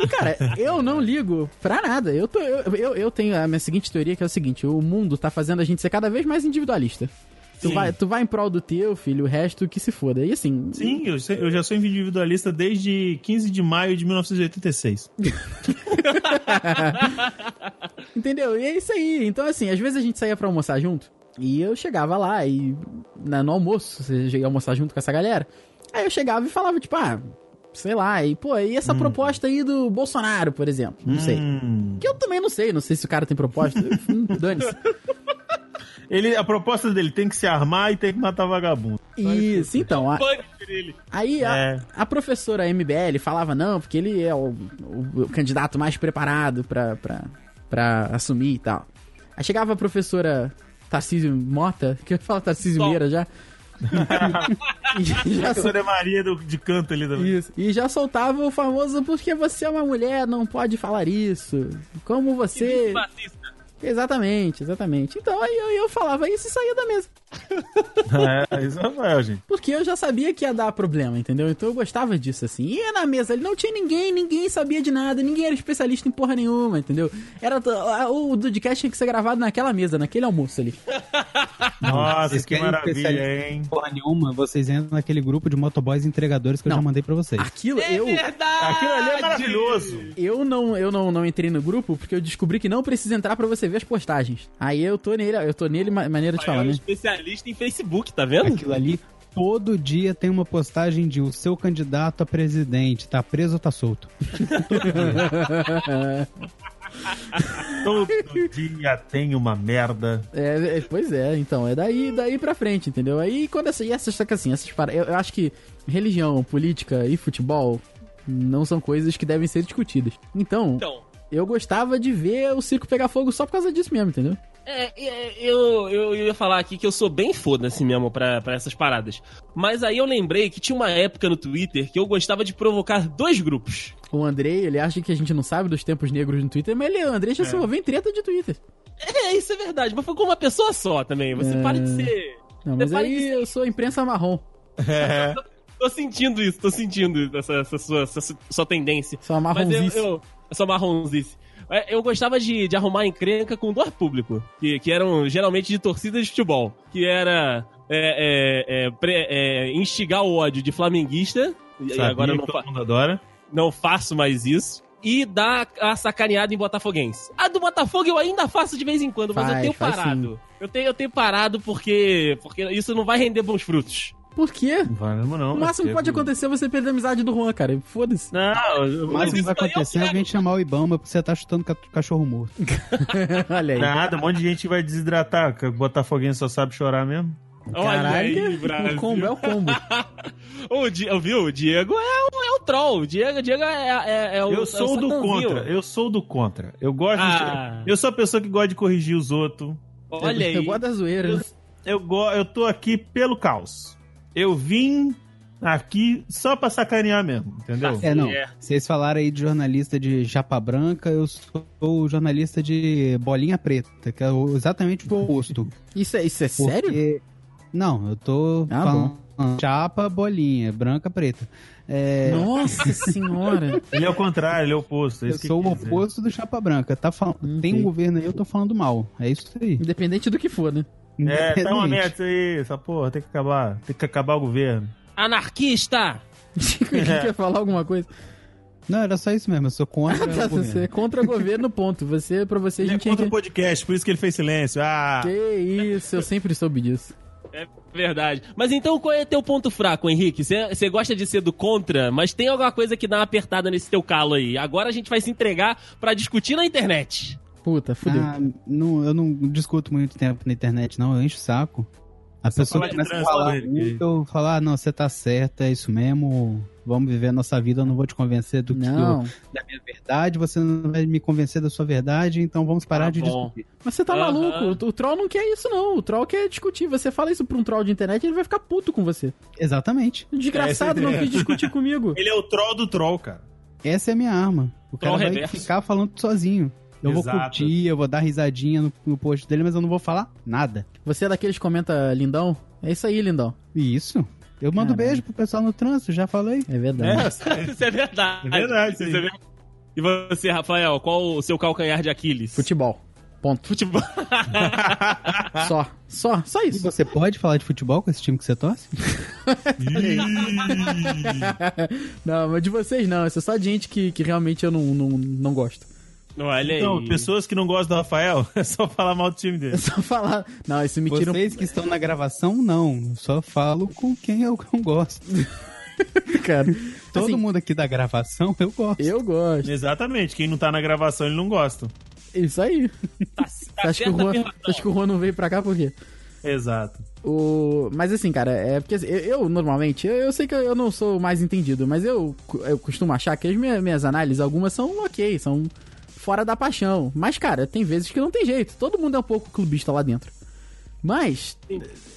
E, cara, eu não ligo pra nada. Eu, tô, eu, eu, eu tenho a minha seguinte teoria, que é o seguinte: o mundo tá fazendo a gente ser cada vez mais individualista. Tu Sim. vai, tu vai em prol do teu, filho, o resto que se foda. E assim, Sim, eu, sei- eu já sou individualista desde 15 de maio de 1986. Entendeu? E é isso aí. Então, assim, às vezes a gente saía pra almoçar junto. E eu chegava lá e. Na, no almoço, você ia almoçar junto com essa galera. Aí eu chegava e falava, tipo, ah, sei lá, e pô, e essa proposta aí do Bolsonaro, por exemplo? Não sei. Hum. Que eu também não sei, não sei se o cara tem proposta. Hum, Dane-se. Ele, a proposta dele tem que se armar e tem que matar vagabundo. Isso, então. a-. Aí a, É. a professora MBL falava, não, porque ele é o, o- o candidato mais preparado pra, pra, pra assumir e tal. Aí chegava a professora Tarcísio Mota, que eu falo Tarcísio. Meira já. e, já A sol- Maria do, de canto ali também. isso, e já soltava o famoso porque você é uma mulher, não pode falar isso. Como você. Exatamente, exatamente. Então aí eu, eu falava isso e saía da mesa. É, isso é Rafael, gente. Porque eu já sabia que ia dar problema, entendeu? Então eu gostava disso, assim. E na mesa ali não tinha ninguém, ninguém sabia de nada, ninguém era especialista em porra nenhuma, entendeu? Era o Dudcast tinha que ser gravado naquela mesa, naquele almoço ali. Nossa, Vocês que maravilha, hein? Porra nenhuma, vocês entram naquele grupo de motoboys entregadores que eu Não. já mandei pra vocês. Aquilo É eu verdade! Aquilo ali é maravilhoso. eu não eu não, não entrei no grupo porque eu descobri que não precisa entrar pra você ver as postagens. Aí eu tô nele, eu tô nele ma- maneira de falar, é um especialista em Facebook, tá vendo? Aquilo ali, todo dia tem uma postagem de o seu candidato a presidente, tá preso ou tá solto? Todo dia tem uma merda. É, é, pois é, então, é daí, daí pra frente, entendeu? Aí quando essa, e essas, saca assim, essas para, eu, eu acho que religião, política e futebol não são coisas que devem ser discutidas. Então, Então, eu gostava de ver o circo pegar fogo só por causa disso mesmo, entendeu? É, é, eu, eu, eu ia falar aqui que eu sou bem foda-se mesmo pra, pra essas paradas. Mas aí eu lembrei que tinha uma época no Twitter que eu gostava de provocar dois grupos. O Andrei, ele acha que a gente não sabe dos tempos negros no Twitter, mas ele, o Andrei já se envolveu em treta de Twitter. É, isso é verdade, mas foi com uma pessoa só também. Você É. para de ser. Não, mas aí ser- eu sou imprensa marrom. É. Tô sentindo isso, tô sentindo essa, essa sua, essa sua tendência. Sou uma Mas eu, marronzice. marronzice. É, Eu gostava de, de arrumar encrenca com dois público, que, que eram geralmente de torcida de futebol, que era é, é, é, pre- é, instigar o ódio de flamenguista, e Sabia agora eu não, todo mundo adora. não faço mais isso, e dar a sacaneada em botafoguense. A do Botafogo eu ainda faço de vez em quando, mas eu Faz, tenho faz parado. Eu tenho, eu tenho parado porque, porque isso não vai render bons frutos. Por quê? Não. O máximo que pode acontecer é você perder a amizade do Juan, cara. Foda-se. Não, eu- O máximo que isso vai eu acontecer é alguém chamar o Ibama porque você tá chutando ca- cachorro morto. Olha aí. nada, um monte de gente vai desidratar. que Botafoguense só sabe chorar mesmo. Aí, Caralho, Brasil. o combo é o combo. O Di- viu? O Diego é o, é o troll. O Diego, o Diego é, é, é o. Eu é sou o do contra. Eu sou do contra. Eu gosto Ah. de... Eu sou a pessoa que gosta de corrigir os outros. Olha aí. Eu gosto da zoeira, né? Eu, go... eu tô aqui pelo caos. Eu vim aqui só pra sacanear mesmo, entendeu? É, não. É. Vocês falaram aí de jornalista de japa branca, eu sou jornalista de bolinha preta, que é exatamente o oposto. Isso é, isso é sério? Porque- Não, eu tô Ah, falando chapa, bolinha, branca, preta. É, Nossa senhora. Ele é o contrário, ele é o oposto. é eu sou o oposto do chapa branca. Tá fal... Tem um governo aí, eu tô falando mal. É isso aí. Independente do que for, né? É, tá uma merda isso aí, essa porra, tem que acabar. Tem que acabar o governo. Anarquista! Quer falar alguma coisa? Não, era só isso mesmo, eu sou contra Tá, o você é contra o governo, ponto. Você, pra você, a Ele é gente contra é... o podcast, por isso que ele fez silêncio. Ah, Que isso, eu sempre soube disso. É verdade. Mas então qual é teu ponto fraco, Henrique? Você gosta de ser do contra, mas tem alguma coisa que dá uma apertada nesse teu calo aí. Agora a gente vai se entregar pra discutir na internet. Puta, fudeu. Ah, não, eu não discuto muito tempo na internet, não, eu encho o saco. A Só pessoa começa a trânsito, falar muito, eu falar, ah, não, você tá certo, é isso mesmo, vamos viver a nossa vida, eu não vou te convencer do que Não, do- da minha verdade, você não vai me convencer da sua verdade, então vamos parar Tá de bom. discutir. mas você tá Aham. maluco. O, o troll não quer isso, não. O troll quer discutir. Você fala isso pra um troll de internet, ele vai ficar puto com você. Exatamente. O Desgraçado, é a não quis discutir comigo. ele é o troll do troll, cara. Essa é a minha arma. O cara Troll vai reverso. ficar falando sozinho. Eu vou Exato. curtir, eu vou dar risadinha no, no post dele, mas eu não vou falar nada. Você é daqueles que comenta lindão? É isso aí, lindão. E isso. Eu mando Caralho. beijo pro pessoal no trânsito, já falei. É verdade. É. Isso é verdade. É verdade. Isso é verdade. E você, Rafael, qual o seu calcanhar de Aquiles? Futebol. Ponto. Futebol. Só. Só. Só E isso. você pode falar de futebol com esse time que você torce? não, mas de vocês não. Isso é só de gente que, que realmente eu não, não, não gosto. Olha Então, aí. pessoas que não gostam do Rafael, é só falar mal do time É dele. só falar. Não, isso me tira. Vocês que estão na gravação, não. Eu só falo com quem eu não gosto. Cara. Todo Assim, mundo aqui da gravação, eu gosto. Eu gosto. Exatamente, quem não tá na gravação, ele não gosta. Isso aí. Tá, tá acha, que o Juan, acha que o Juan não veio pra cá por quê? Exato. O... Mas assim, cara, é porque assim, eu, eu, normalmente, eu, eu sei que eu não sou o mais entendido, mas eu, eu costumo achar que as minhas, minhas análises, algumas são ok, são fora da paixão. Mas, cara, tem vezes que não tem jeito. Todo mundo é um pouco clubista lá dentro. Mas,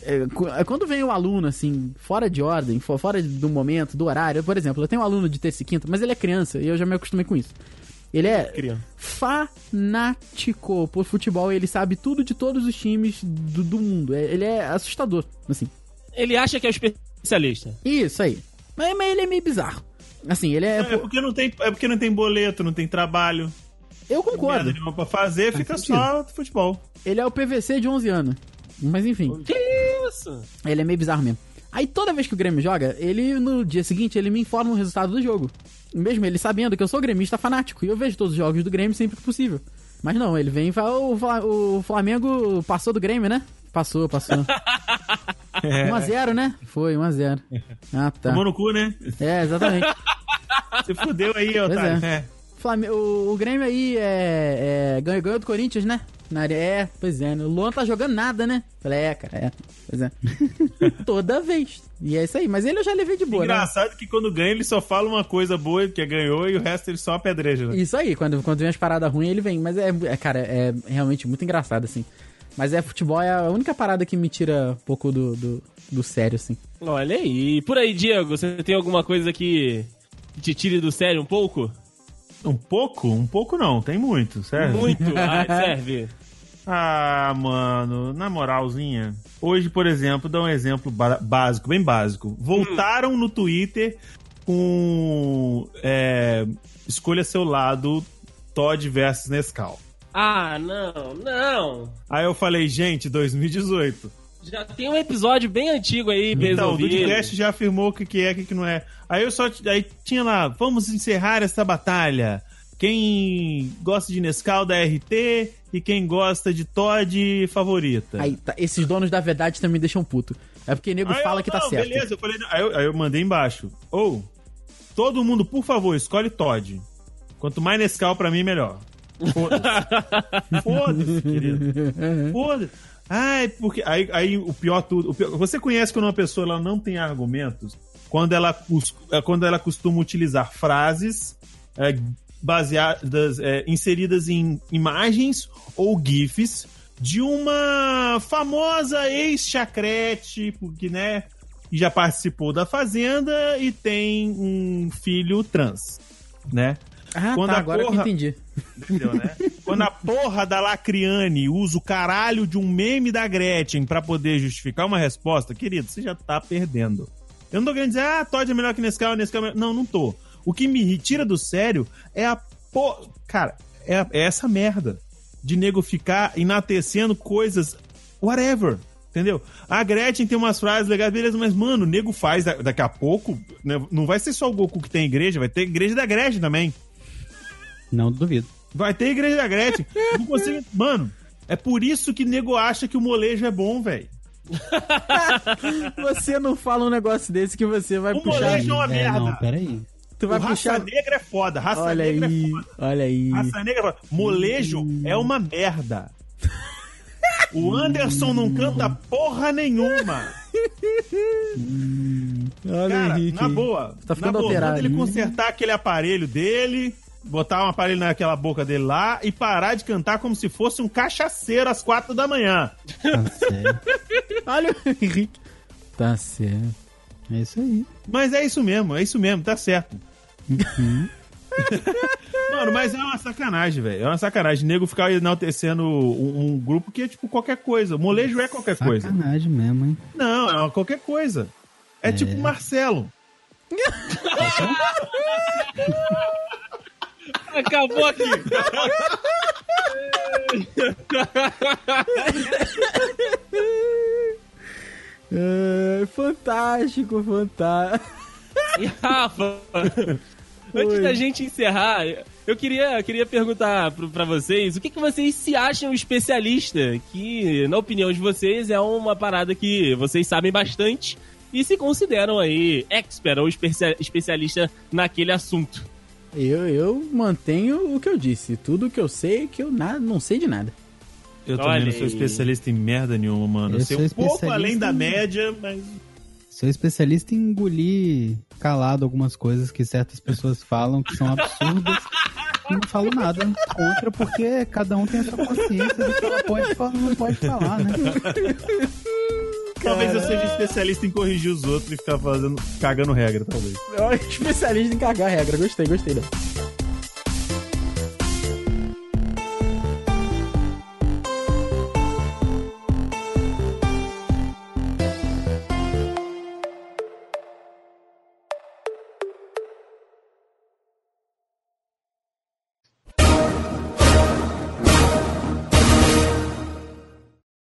é, é, quando vem o aluno, assim, fora de ordem, fo- fora do momento, do horário, por exemplo, eu tenho um aluno de terça e quinta, mas ele é criança e eu já me acostumei com isso. Ele é Criança. fanático por futebol. Ele sabe tudo de todos os times do, do mundo. É- Ele é assustador, assim. Ele acha que é o especialista. Isso aí. Mas, mas ele é meio bizarro. Assim, ele é. É porque não tem, é porque não tem boleto, não tem trabalho. Eu Merda concordo. nenhuma pra fazer, fica só futebol. Ele é o PVC de 11 anos. Mas enfim. Que isso? Ele é meio bizarro mesmo. Aí toda vez que o Grêmio joga, ele no dia seguinte ele me informa o resultado do jogo. Mesmo ele sabendo que eu sou gremista fanático e eu vejo todos os jogos do Grêmio sempre que possível. Mas não, ele vem e fala: o, Fla- o Flamengo passou do Grêmio, né? Passou, passou. 1x0, né? Foi, 1x0. Ah, tá. Tomou no cu, né? É, exatamente. Você fudeu aí, otário. é. É. Flame- o, o Grêmio aí é, é, ganhou, ganhou do Corinthians, né? Na área, é, pois é. né? O Luan tá jogando nada, né? Falei, é, cara, é. Pois é. Toda vez. E é isso aí. Mas ele eu já levei de boa, né? Engraçado que quando ganha ele só fala uma coisa boa que é ganhou e o resto ele só apedreja, né? Isso aí, quando, quando vem as paradas ruins, ele vem. Mas é, é, cara, é realmente muito engraçado, assim. Mas é futebol, é a única parada que me tira um pouco do, do, do sério, assim. Olha aí. E por aí, Diego, você tem alguma coisa que que te tire do sério um pouco? Um pouco? Um pouco não, tem muito, sério. Muito. Ah, serve. Ah, mano, na moralzinha. Hoje, por exemplo, dá um exemplo básico, bem básico. Voltaram no Twitter com é, escolha seu lado Todd versus Nescau. Ah, não, não. Aí eu falei, gente, 2018. Já tem um episódio bem antigo aí, pra Então, o resolver. Dudcast já afirmou o que, que é e o que, que não é. Aí eu só. Aí tinha lá, vamos encerrar essa batalha. Quem gosta de Nescau da RT e quem gosta de Todd favorita. Aí, tá, esses donos da verdade também me deixam puto. É porque nego Aí fala eu, que tá não, certo. Beleza, eu falei. Aí eu, aí eu mandei embaixo. Ou, todo mundo, por favor, escolhe Todd. Quanto mais Nescau pra mim, melhor. Foda-se. Foda-se, querido. Foda-se. Ai, porque. Aí, aí o pior tudo. o pior- você conhece quando uma pessoa ela não tem argumentos? Quando ela, é, quando ela costuma utilizar frases é, baseadas, é, inseridas em imagens ou GIFs de uma famosa ex-chacrete, porque, né? Já participou da Fazenda e tem um filho trans, né? Ah, Quando tá, a agora que eu porra- entendi. Entendeu, né? Quando a porra da Lacriane usa o caralho de um meme da Gretchen pra poder justificar uma resposta, querido, você já tá perdendo. Eu não tô querendo dizer, ah, Todd é melhor que Nescau, Nescau é melhor. Não, não tô. O que me tira do sério é a po... Cara, é, a- é essa merda de nego ficar enaltecendo coisas whatever. Entendeu? A Gretchen tem umas frases legais, beleza, mas, mano, o nego faz da- daqui a pouco. né, Não vai ser só o Goku que tem igreja, vai ter igreja da Gretchen também. Não duvido. Vai ter igreja da Gretchen. Não consigo... Mano, é por isso que nego acha que o molejo é bom, velho. Você não fala um negócio desse que você vai O puxar. molejo é uma É, merda. não, peraí. Tu vai o raça puxar. negra é foda. Raça Olha negra aí, é foda. olha aí. Raça negra é foda. Molejo é uma merda. O Anderson não canta porra nenhuma. Olha Cara, Henrique. na boa. Tá ficando na boa, alterado. Manda ele consertar aquele aparelho dele, botar um aparelho naquela boca dele lá e parar de cantar como se fosse um cachaceiro às quatro da manhã. Tá certo. Olha o Henrique. Tá certo. É isso aí. Mas é isso mesmo, é isso mesmo, tá certo. Mano, mas é uma sacanagem, velho. É uma sacanagem. Nego ficar enaltecendo um, um grupo que é tipo qualquer coisa. Molejo é qualquer coisa. Sacanagem mesmo, hein? Não, é uma qualquer coisa. É, tipo Marcelo. Acabou aqui. É, fantástico, fantástico. E Rafa, antes da gente encerrar, eu queria, queria perguntar pra vocês o que, que vocês se acham especialista, que, na opinião de vocês, é uma parada que vocês sabem bastante e se consideram aí expert ou especia- especialista naquele assunto. Eu, eu mantenho o que eu disse. Tudo que eu sei é que eu nada, não sei de nada. Eu Olha também não sou aí. especialista em merda nenhuma, mano. Eu, Eu sei sou um pouco além da em- média, mas. Sou especialista em engolir calado algumas coisas que certas pessoas falam que são absurdas e não falo nada contra porque cada um tem a sua consciência do que ela pode falar não pode falar, né? Talvez eu seja especialista em corrigir os outros e ficar fazendo. cagando regra, talvez. Eu especialista em cagar regra. Gostei, gostei. Né?